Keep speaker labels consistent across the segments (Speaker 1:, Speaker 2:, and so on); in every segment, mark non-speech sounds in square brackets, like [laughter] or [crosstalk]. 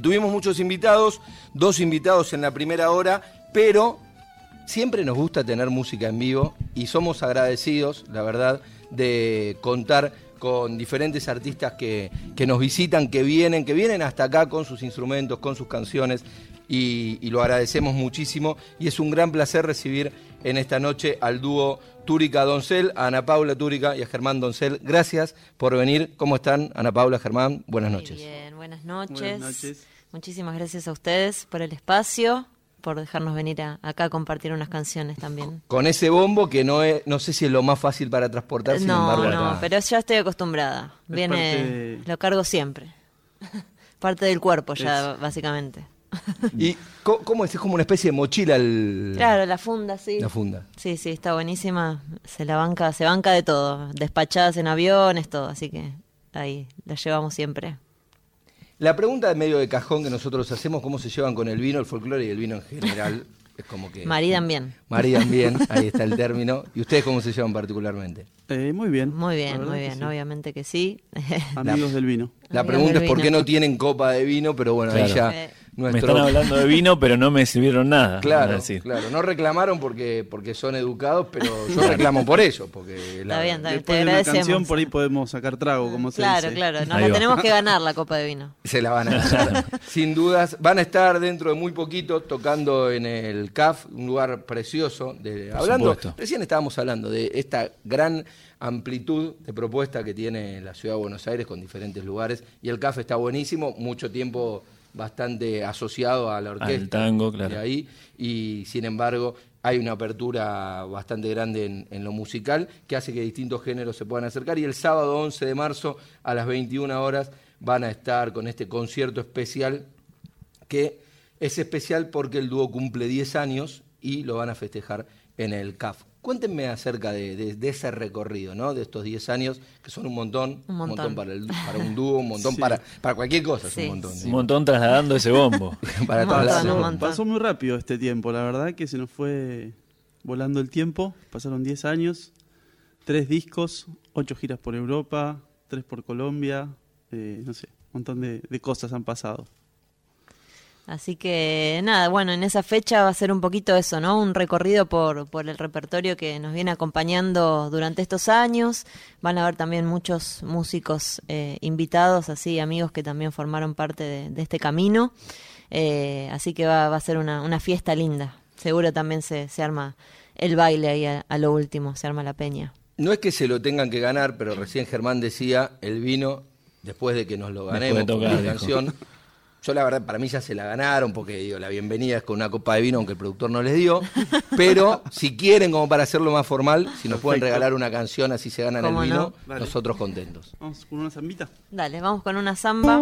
Speaker 1: Tuvimos muchos invitados, dos invitados en la primera hora, pero siempre nos gusta tener música en vivo y somos agradecidos, la verdad, de contar con diferentes artistas que, que nos visitan, que vienen, que vienen hasta acá con sus instrumentos, con sus canciones y, y lo agradecemos muchísimo y es un gran placer recibir en esta noche al dúo Túrica Doncel, a Ana Paula Túrica y a Germán Doncel. Gracias por venir. ¿Cómo están, Ana Paula, Germán? Buenas
Speaker 2: Muy
Speaker 1: noches.
Speaker 2: bien, buenas noches.
Speaker 3: Buenas noches.
Speaker 2: Muchísimas gracias a ustedes por el espacio, por dejarnos venir a- acá a compartir unas canciones también.
Speaker 1: Con ese bombo que no es, no sé si es lo más fácil para transportar, sin
Speaker 2: no,
Speaker 1: embargo,
Speaker 2: no, pero ya estoy acostumbrada.
Speaker 3: Es
Speaker 2: Viene, lo cargo siempre. [laughs] Parte del cuerpo ya,
Speaker 3: Es-
Speaker 2: básicamente. [laughs]
Speaker 1: ¿Y cómo es? Es como una especie de mochila el,
Speaker 2: Claro, la funda, sí.
Speaker 1: la funda.
Speaker 2: Sí, sí, está buenísima. Se la banca, se banca de todo. Despachadas en aviones, todo. Así que ahí la llevamos siempre.
Speaker 1: La pregunta de medio de cajón que nosotros hacemos, ¿cómo se llevan con el vino, el folclore y el vino en general? Es como que...
Speaker 2: Maridan bien.
Speaker 1: Maridan bien, [laughs] ahí está el término. ¿Y ustedes cómo se llevan particularmente?
Speaker 3: Eh, muy bien.
Speaker 2: Muy bien, muy
Speaker 3: que
Speaker 2: bien.
Speaker 3: sí.
Speaker 2: Obviamente que sí.
Speaker 3: Amigos del vino.
Speaker 1: La
Speaker 2: Amigos
Speaker 1: pregunta
Speaker 2: del
Speaker 1: es por qué no tienen copa de vino, pero bueno, ahí ya
Speaker 2: Eh.
Speaker 4: Me están hablando de vino, pero no me sirvieron nada. [laughs]
Speaker 1: Claro,
Speaker 4: decir.
Speaker 1: claro, no reclamaron porque, porque son educados, pero yo reclamo por ello, porque la-
Speaker 2: Está bien, está bien.
Speaker 3: Después
Speaker 2: Te
Speaker 3: de una
Speaker 2: agradecemos.
Speaker 3: canción por ahí podemos sacar trago, como se
Speaker 2: Claro,
Speaker 3: dice.
Speaker 2: claro. Nos
Speaker 4: Ahí
Speaker 2: la tenemos que ganar la copa de vino. [laughs]
Speaker 1: Se la van a ganar, [laughs] sin dudas. Van a estar dentro de muy poquito tocando en el CAF, un lugar precioso. De,
Speaker 4: Por
Speaker 1: hablando,
Speaker 4: supuesto.
Speaker 1: recién estábamos hablando de esta gran amplitud de propuesta que tiene la ciudad de Buenos Aires con diferentes lugares. Y el CAF está buenísimo, mucho tiempo bastante asociado a la orquesta.
Speaker 4: Al tango, claro.
Speaker 1: de ahí, y sin embargo hay una apertura bastante grande en, en lo musical que hace que distintos géneros se puedan acercar y el sábado 11 de marzo a las 21 horas van a estar con este concierto especial que es especial porque el dúo cumple 10 años y lo van a festejar en el CAF. Cuéntenme acerca de, de- de ese recorrido, ¿no? De estos 10 años, que son un montón,
Speaker 2: Un montón.
Speaker 1: para, el- para un dúo, un montón
Speaker 3: Sí.
Speaker 1: para, para cualquier cosa, es
Speaker 2: Sí.
Speaker 1: un montón.
Speaker 4: Un montón trasladando ese bombo. [laughs]
Speaker 1: para
Speaker 2: Un montón,
Speaker 3: Pasó,
Speaker 2: montón.
Speaker 3: pasó muy rápido este tiempo, la verdad que se nos fue volando el tiempo. Pasaron 10 años, tres discos, ocho giras por Europa, tres por Colombia, eh, no sé, un montón de, de cosas han pasado.
Speaker 2: Así que nada, bueno, en esa fecha va a ser un poquito eso, ¿no? Un recorrido por, por el repertorio que nos viene acompañando durante estos años. Van a haber también muchos músicos eh, invitados, así, amigos que también formaron parte de, de este camino. Eh, así que va, va a ser una, una fiesta linda. Seguro también se, se arma el baile ahí a, a lo último, se arma la peña.
Speaker 1: No es que se lo tengan que ganar, pero recién Germán decía, el vino, después de que nos lo ganemos
Speaker 4: de
Speaker 1: con
Speaker 4: tocar,
Speaker 1: la
Speaker 4: dijo.
Speaker 1: canción, [laughs] yo la verdad, para mí ya se la ganaron, porque digo, la bienvenida es con una copa de vino, aunque el productor no les dio, [laughs] pero si quieren, como para hacerlo más formal, si nos pueden
Speaker 3: Perfecto.
Speaker 1: regalar una canción, así se ganan el
Speaker 2: ¿Cómo
Speaker 1: vino,
Speaker 2: no?
Speaker 1: Nosotros contentos.
Speaker 3: Vamos con una zambita.
Speaker 2: Dale, vamos con una samba,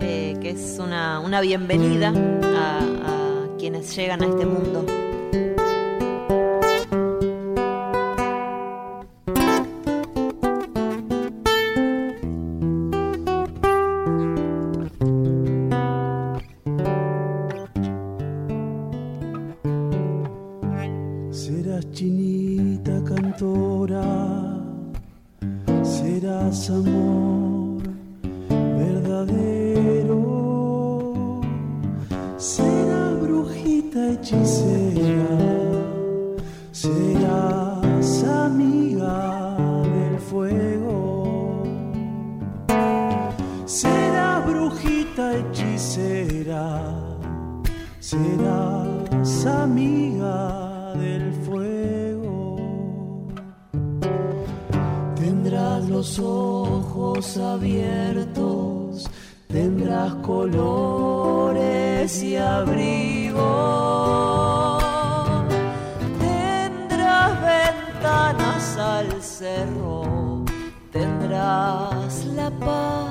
Speaker 2: eh, que es una, una bienvenida a, a quienes llegan a este mundo.
Speaker 3: Serás brujita hechicera serás amiga del fuego. Tendrás los ojos abiertos, tendrás colores y abrigo.
Speaker 2: Tendrás ventanas al cerro, tendrás la paz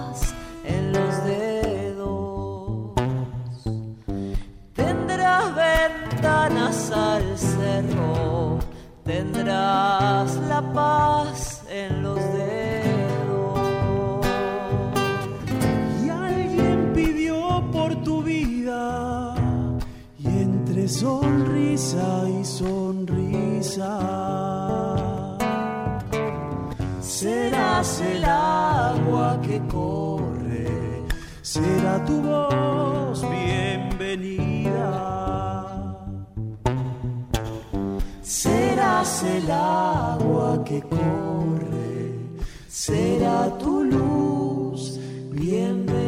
Speaker 2: ventanas al cerro, tendrás la paz en los dedos.
Speaker 3: Y alguien pidió por tu vida y entre sonrisa y sonrisa serás el agua que corre, será tu voz
Speaker 2: el agua que corre, será tu luz bienvenida.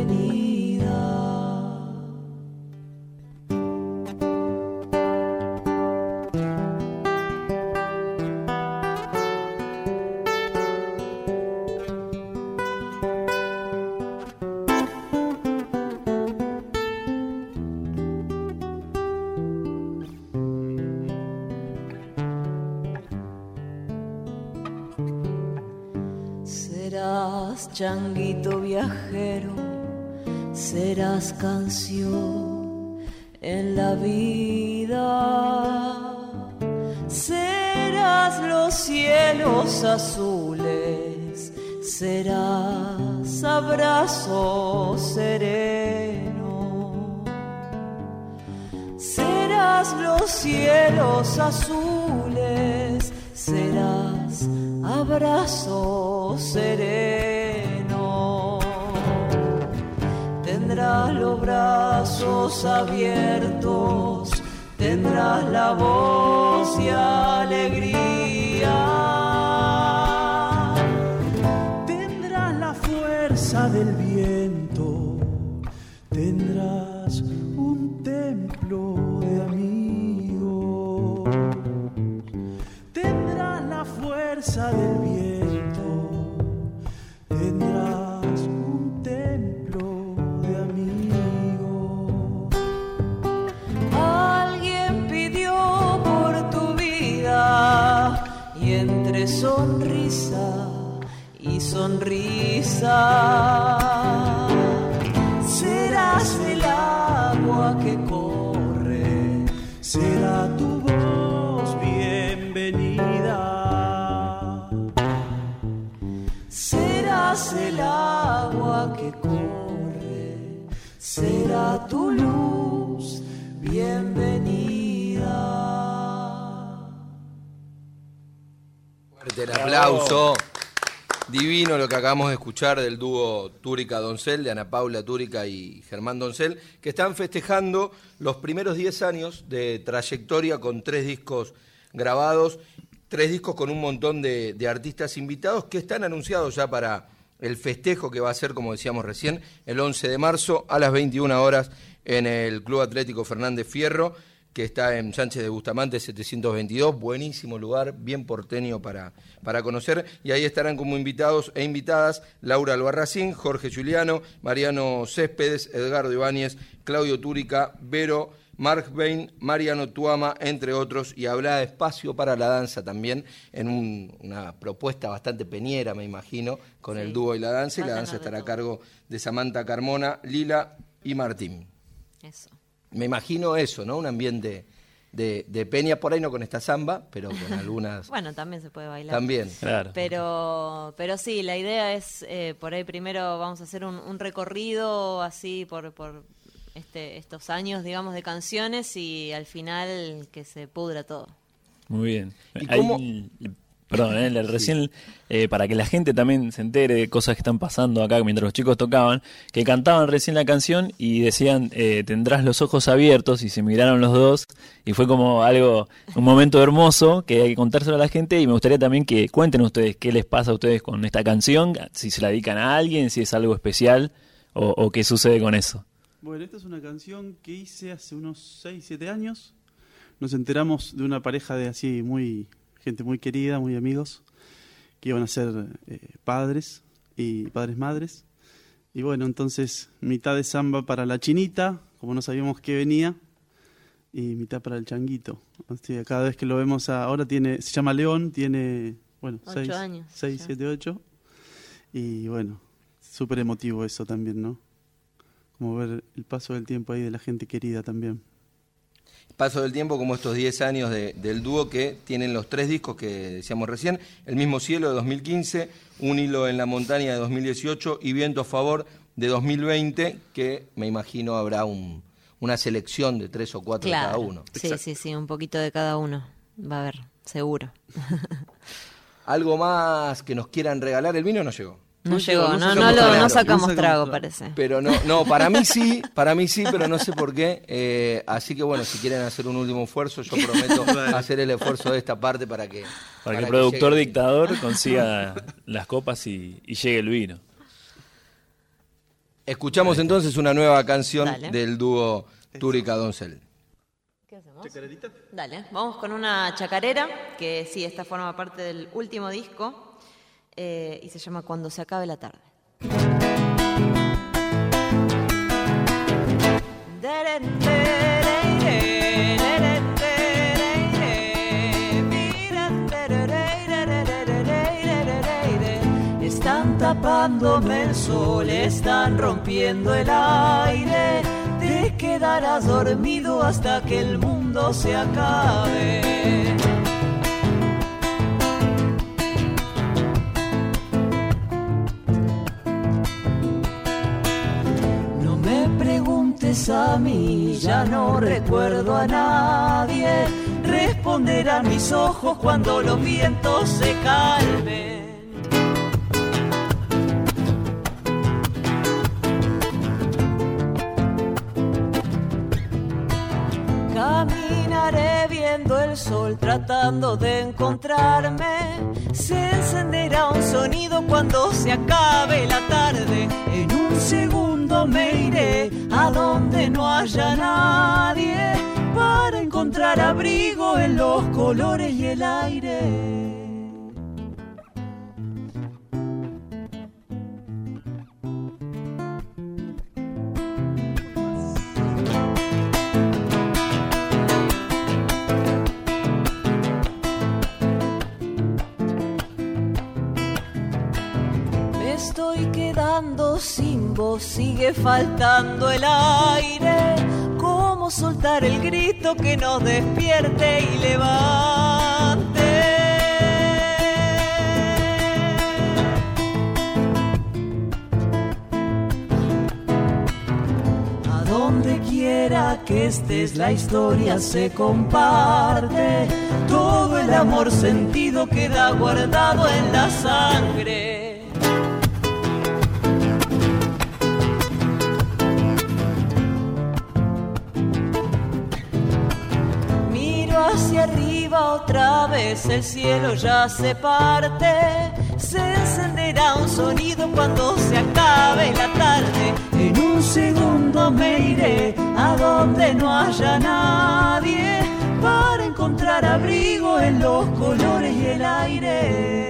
Speaker 2: Changuito viajero, serás canción en la vida. Serás los cielos azules, serás abrazo sereno. Serás los cielos azules, serás abrazo sereno. Los brazos abiertos, tendrás la voz y alegría. Tendrás la fuerza del Serás el agua que corre, será tu luz bienvenida.
Speaker 1: Fuerte el aplauso. Divino lo que acabamos de escuchar del dúo Túrica Doncel, de Ana Paula Túrica y Germán Doncel, que están festejando los primeros 10 años de trayectoria con tres discos grabados, tres discos con un montón de, de artistas invitados que están anunciados ya para el festejo que va a ser, como decíamos recién, el 11 de marzo a las 21 horas en el Club Atlético Fernández Fierro que está en Sánchez de Bustamante 722, buenísimo lugar, bien porteño para, para conocer, y ahí estarán como invitados e invitadas Laura Albarracín, Jorge Juliano, Mariano Céspedes, Edgardo Ibáñez, Claudio Túrica, Vero, Mark Bain, Mariano Tuama, entre otros, y habrá de espacio para la danza también, en un- una propuesta bastante peñera, me imagino, con el dúo y la danza, y la danza estará a cargo de Samantha Carmona, Lila y Martín.
Speaker 5: Eso.
Speaker 1: Me imagino eso, ¿no? Un ambiente de, de peña, por ahí no con esta samba, pero con algunas... [laughs]
Speaker 5: Bueno, también se puede bailar.
Speaker 1: También.
Speaker 4: Claro.
Speaker 5: Pero, pero sí, la idea es, eh, por ahí primero vamos a hacer un, un recorrido así por, por este, estos años, digamos, de canciones y al final que se pudra todo.
Speaker 4: Muy bien.
Speaker 1: ¿Y
Speaker 4: Ahí-
Speaker 1: cómo-
Speaker 4: perdón, eh, le- recién, eh, para que la gente también se entere de cosas que están pasando acá mientras los chicos tocaban, que cantaban recién la canción y decían, eh, tendrás los ojos abiertos y se miraron los dos y fue como algo, un momento hermoso que hay que contárselo a la gente y me gustaría también que cuenten ustedes qué les pasa a ustedes con esta canción, si se la dedican a alguien, si es algo especial o, o qué sucede con eso.
Speaker 3: Bueno, esta es una canción que hice hace unos 6, 7 años. Nos enteramos de una pareja de así muy gente muy querida, muy amigos, que iban a ser eh, padres y padres madres. Y bueno, entonces mitad de samba para la chinita, como no sabíamos que venía, y mitad para el changuito. Así que cada vez que lo vemos a- ahora tiene se llama León, tiene bueno,
Speaker 5: Ocho
Speaker 3: 6,
Speaker 5: años,
Speaker 3: 6,
Speaker 5: ya.
Speaker 3: 7, 8. Y bueno, súper emotivo eso también, ¿no? Como ver el paso del tiempo ahí de la gente querida también.
Speaker 1: Paso del tiempo como estos 10 años de- del dúo que tienen los tres discos que decíamos recién, El mismo cielo de 2015, Un hilo en la montaña de 2018 y Viento a favor de 2020, que me imagino habrá un- una selección de tres o cuatro de cada uno.
Speaker 5: Sí, sí, sí, un poquito de cada uno. Va a haber, seguro. [laughs]
Speaker 1: ¿Algo más que nos quieran regalar? El vino no llegó.
Speaker 2: No,
Speaker 3: No
Speaker 2: llegó, no,
Speaker 3: no
Speaker 2: no,
Speaker 3: sacamos
Speaker 2: lo-
Speaker 1: trago,
Speaker 2: no
Speaker 1: no
Speaker 2: sacamos trago,
Speaker 3: trago.
Speaker 2: parece.
Speaker 1: Pero no, no, para mí sí, para mí sí, pero no sé por qué. Eh, así que bueno, si quieren hacer un último esfuerzo, yo prometo [laughs] hacer el esfuerzo de esta parte para que...
Speaker 4: Para que el productor dictador consiga [laughs] las copas y, y llegue el vino.
Speaker 1: Escuchamos entonces una nueva canción
Speaker 2: Dale.
Speaker 1: del dúo Túrica Doncel.
Speaker 2: ¿Qué hacemos? Dale, vamos con una chacarera, que sí, esta forma parte del último disco, eh, y se llama Cuando se acabe la tarde.
Speaker 6: Están tapándome el sol, están rompiendo el aire. Te quedarás dormido hasta que el mundo se acabe. Preguntes a mí, ya no recuerdo a nadie. Responderán mis ojos cuando los vientos se calmen. Caminaré viendo el sol tratando de encontrarme. Se encenderá un sonido cuando se acabe la tarde. En un segundo me iré a donde no haya nadie para encontrar abrigo en los colores y el aire. Voz, sigue faltando el aire. ¿Cómo soltar el grito que nos despierte y levante? A donde quiera que estés, la historia se comparte. Todo el amor sentido queda guardado en la sangre. Arriba otra vez, el cielo ya se parte. Se encenderá un sonido cuando se acabe la tarde. En un segundo me iré a donde no haya nadie para encontrar abrigo en los colores y el aire.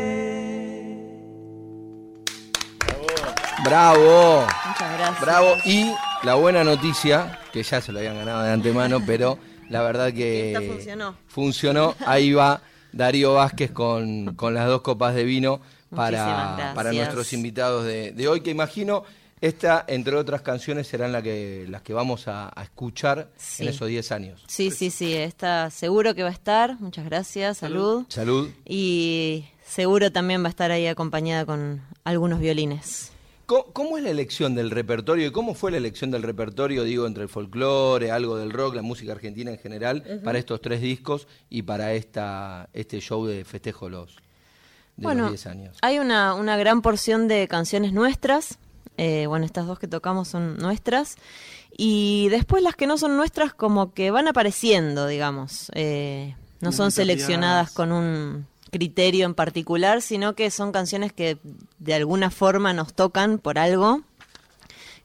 Speaker 1: ¡Bravo!
Speaker 2: Muchas gracias.
Speaker 1: Bravo. Y la buena noticia, que ya se lo habían ganado de antemano, pero la verdad que
Speaker 2: Esta funcionó.
Speaker 1: funcionó. Ahí va Darío Vázquez con, con las dos copas de vino para, para nuestros invitados de, de hoy, que imagino esta, entre otras canciones, serán la que, las que vamos a, a escuchar
Speaker 2: Sí.
Speaker 1: en esos 10 años.
Speaker 2: Sí, sí, sí, está seguro que va a estar. Muchas gracias, salud.
Speaker 1: Salud.
Speaker 2: Y seguro también va a estar ahí acompañada con algunos violines.
Speaker 1: ¿Cómo, cómo es la elección del repertorio y cómo fue la elección del repertorio, digo, entre el folclore, algo del rock, la música argentina en general, para estos tres discos y para esta este show de festejo los, de
Speaker 2: bueno,
Speaker 1: los 10 años?
Speaker 2: hay una, una gran porción de canciones nuestras. eh, bueno, estas dos que tocamos son nuestras. Y después las que no son nuestras como que van apareciendo, digamos. eh, no son seleccionadas con un criterio en particular, sino que son canciones que de alguna forma nos tocan por algo.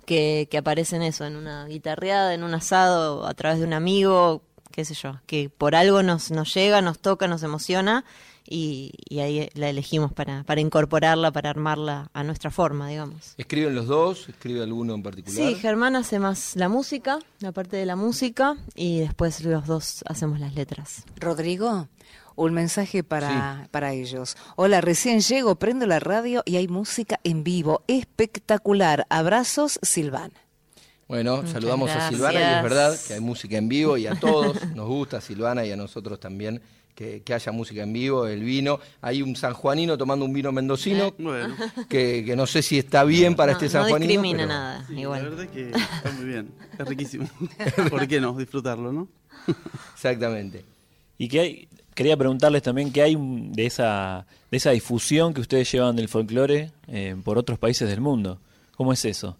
Speaker 2: Que, que aparecen eso, en una guitarreada, en un asado, a través de un amigo, qué sé yo, que por algo nos, nos llega, nos toca, nos emociona y, y ahí la elegimos para, para incorporarla, para armarla a nuestra forma, digamos.
Speaker 1: ¿Escriben los dos? ¿Escribe alguno en particular?
Speaker 2: Sí, Germán hace más la música, la parte de la música, y después los dos hacemos las letras.
Speaker 7: Rodrigo, un mensaje para, para ellos. Hola, recién llego, prendo la radio y hay música en vivo. Espectacular. Abrazos, Silvana.
Speaker 1: Bueno,
Speaker 2: Muchas
Speaker 1: saludamos a. Silvana y es verdad que hay música en vivo y a todos [laughs] nos gusta Silvana y a nosotros también que, que haya música en vivo, el vino. Hay un sanjuanino tomando un vino mendocino
Speaker 3: Bueno, [laughs]
Speaker 1: que, que no sé si está bien para
Speaker 2: no,
Speaker 1: este
Speaker 2: no
Speaker 1: sanjuanino.
Speaker 2: discrimina
Speaker 1: pero-
Speaker 2: nada,
Speaker 3: sí, la
Speaker 2: igual.
Speaker 3: verdad es que está muy bien. Es riquísimo. [laughs] ¿Por qué no? Disfrutarlo, ¿no?
Speaker 1: Exactamente.
Speaker 4: Y que hay, quería preguntarles también qué hay de esa, de esa difusión que ustedes llevan del folclore eh, por otros países del mundo. ¿Cómo es eso?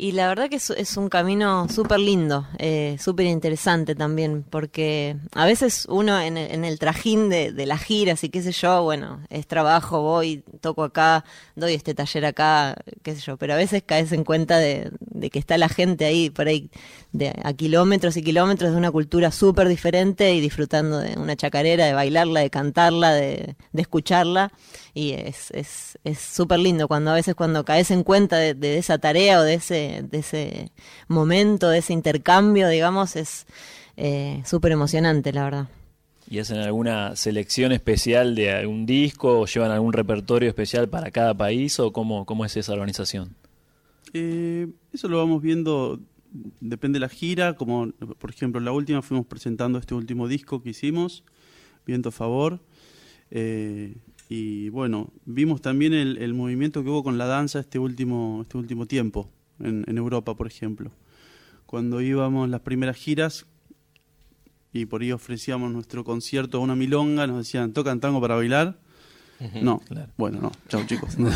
Speaker 2: Y la verdad que es, es un camino súper lindo, eh, súper interesante también, porque a veces uno en el, en el trajín de, de las giras y qué sé yo, bueno, es trabajo, voy, toco acá, doy este taller acá, qué sé yo, pero a veces caes en cuenta de, de que está la gente ahí, por ahí, de, a kilómetros y kilómetros de una cultura súper diferente y disfrutando de una chacarera, de bailarla, de cantarla, de, de escucharla. Y es es es súper lindo cuando a veces cuando caes en cuenta de, de esa tarea o de ese, de ese momento, de ese intercambio, digamos, es eh, súper emocionante, la verdad.
Speaker 4: ¿Y hacen alguna selección especial de algún disco o llevan algún repertorio especial para cada país o cómo, cómo es esa organización?
Speaker 3: Eh, eso lo vamos viendo, depende de la gira, como por ejemplo la última fuimos presentando este último disco que hicimos, Viento a Favor, eh, y bueno, vimos también el, el, movimiento que hubo con la danza este último, este último tiempo, en, en Europa por ejemplo. Cuando íbamos las primeras giras, y por ahí ofrecíamos nuestro concierto a una milonga, nos decían, ¿tocan tango para bailar? Uh -huh, no, claro. bueno, no, chao chicos, [laughs] no,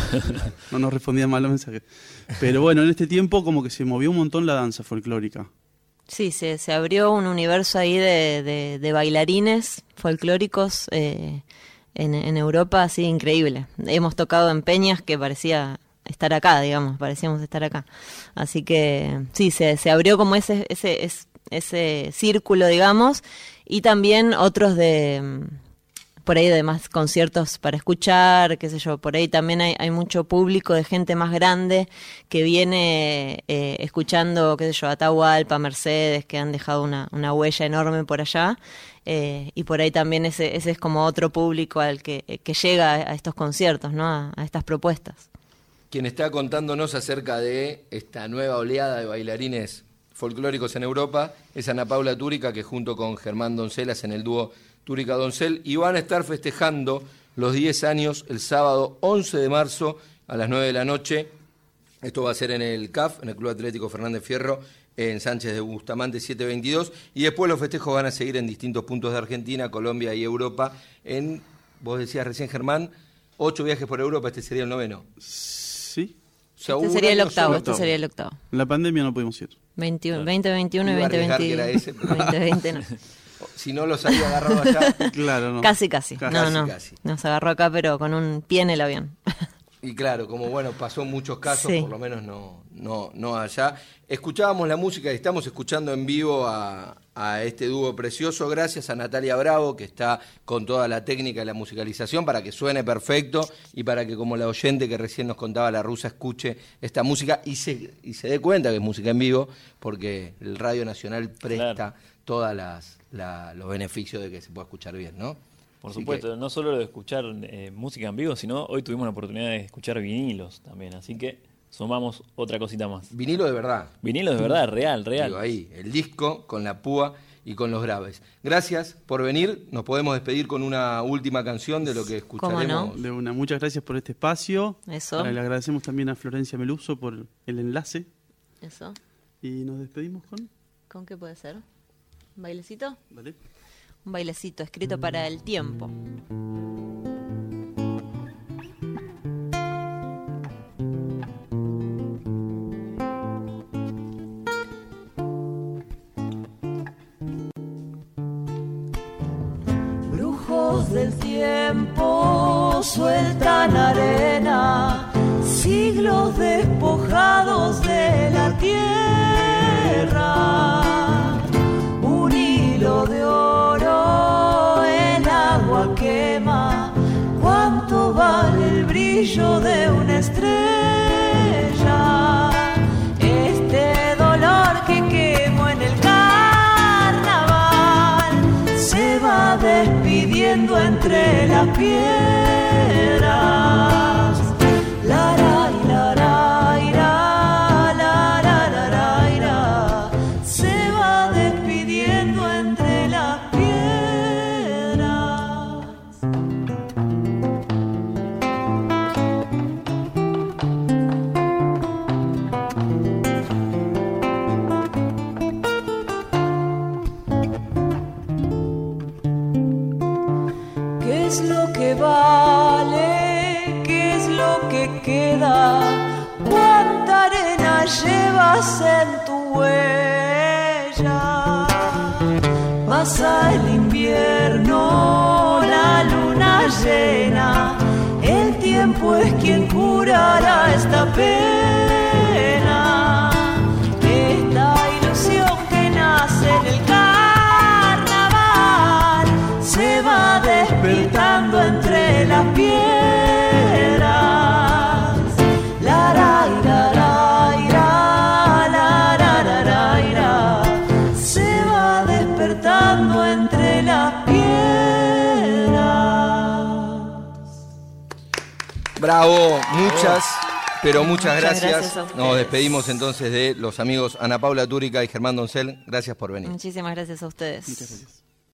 Speaker 3: no, nos respondían mal los mensajes. Pero bueno, en este tiempo como que se movió un montón la danza folclórica.
Speaker 2: Sí, se, se abrió un universo ahí de, de, de bailarines folclóricos eh, en, en, Europa, así increíble. Hemos tocado en peñas que parecía estar acá, digamos, parecíamos estar acá. Así que sí, se, se abrió como ese, ese, ese ese círculo, digamos, y también otros de por ahí de más conciertos para escuchar, qué sé yo, por ahí también hay, mucho público de gente más grande que viene eh, escuchando, qué sé yo, Atahualpa, Mercedes, que han dejado una, una huella enorme por allá, eh, y por ahí también ese, ese es como otro público al que, que llega a estos conciertos, ¿no? a, a estas propuestas.
Speaker 1: Quien está contándonos acerca de esta nueva oleada de bailarines folclóricos en Europa es Ana Paula Túrica, que junto con Germán Doncelas en el dúo Túrica Doncel, y van a estar festejando los 10 años el sábado 11 de marzo a las 9 de la noche. Esto va a ser en el CAF, en el Club Atlético Fernández Fierro, en Sánchez de Bustamante 722, y después los festejos van a seguir en distintos puntos de Argentina, Colombia y Europa. En, vos decías recién, Germán, ocho viajes por Europa, este sería el noveno.
Speaker 3: Sí.
Speaker 2: O sea, este sería el octavo, este sería el octavo.
Speaker 3: La pandemia no pudimos ir.
Speaker 2: 21, 2021 y 2020.
Speaker 1: Ese,
Speaker 2: 2020 no. [laughs]
Speaker 1: Si no los había agarrado allá. [laughs]
Speaker 3: claro, no.
Speaker 2: Casi, casi.
Speaker 1: casi
Speaker 2: no, no.
Speaker 1: Casi.
Speaker 2: Nos agarró acá, pero con un pie en el avión.
Speaker 1: Y claro, como bueno, pasó en muchos casos,
Speaker 2: Sí.
Speaker 1: por lo menos no, no, no allá. Escuchábamos la música y estamos escuchando en vivo a, a este dúo precioso, gracias a Natalia Bravo, que está con toda la técnica y la musicalización para que suene perfecto y para que como la oyente que recién nos contaba la rusa escuche esta música y se, y se dé cuenta que es música en vivo, porque el Radio Nacional presta
Speaker 4: Claro.
Speaker 1: Todos los beneficios de que se pueda escuchar bien, ¿no?
Speaker 4: Por
Speaker 1: Así
Speaker 4: supuesto,
Speaker 1: que-
Speaker 4: no solo lo de escuchar eh, música en vivo, sino hoy tuvimos la oportunidad de escuchar vinilos también, así que sumamos otra cosita más.
Speaker 1: vinilo de verdad.
Speaker 4: Vinilos de verdad, real, real.
Speaker 1: Digo, ahí, el disco con la púa y con los graves. Gracias por venir. Nos podemos despedir con una última canción de lo que escucharemos.
Speaker 2: no?
Speaker 3: De una, muchas gracias por este espacio.
Speaker 2: Eso.
Speaker 3: Ahora le agradecemos también a Florencia Meluso por el enlace.
Speaker 2: Eso.
Speaker 3: Y nos despedimos con.
Speaker 2: ¿Con qué puede ser? ¿Un bailecito?
Speaker 3: Dale.
Speaker 2: Un bailecito escrito para el tiempo.
Speaker 6: Brujos del tiempo sueltan arena, siglos despojados de la tierra. Entre las piedras.
Speaker 2: Esta ilusión que nace en el carnaval se va despertando entre las piedras. La raira, la ira, la araia, se va despertando entre las piedras.
Speaker 1: Bravo, muchas. Pero muchas, gracias.
Speaker 8: gracias
Speaker 1: Nos despedimos entonces de los amigos Ana Paula Túrica y Germán Doncel. Gracias por venir.
Speaker 8: Muchísimas gracias a ustedes.
Speaker 3: Muchas gracias.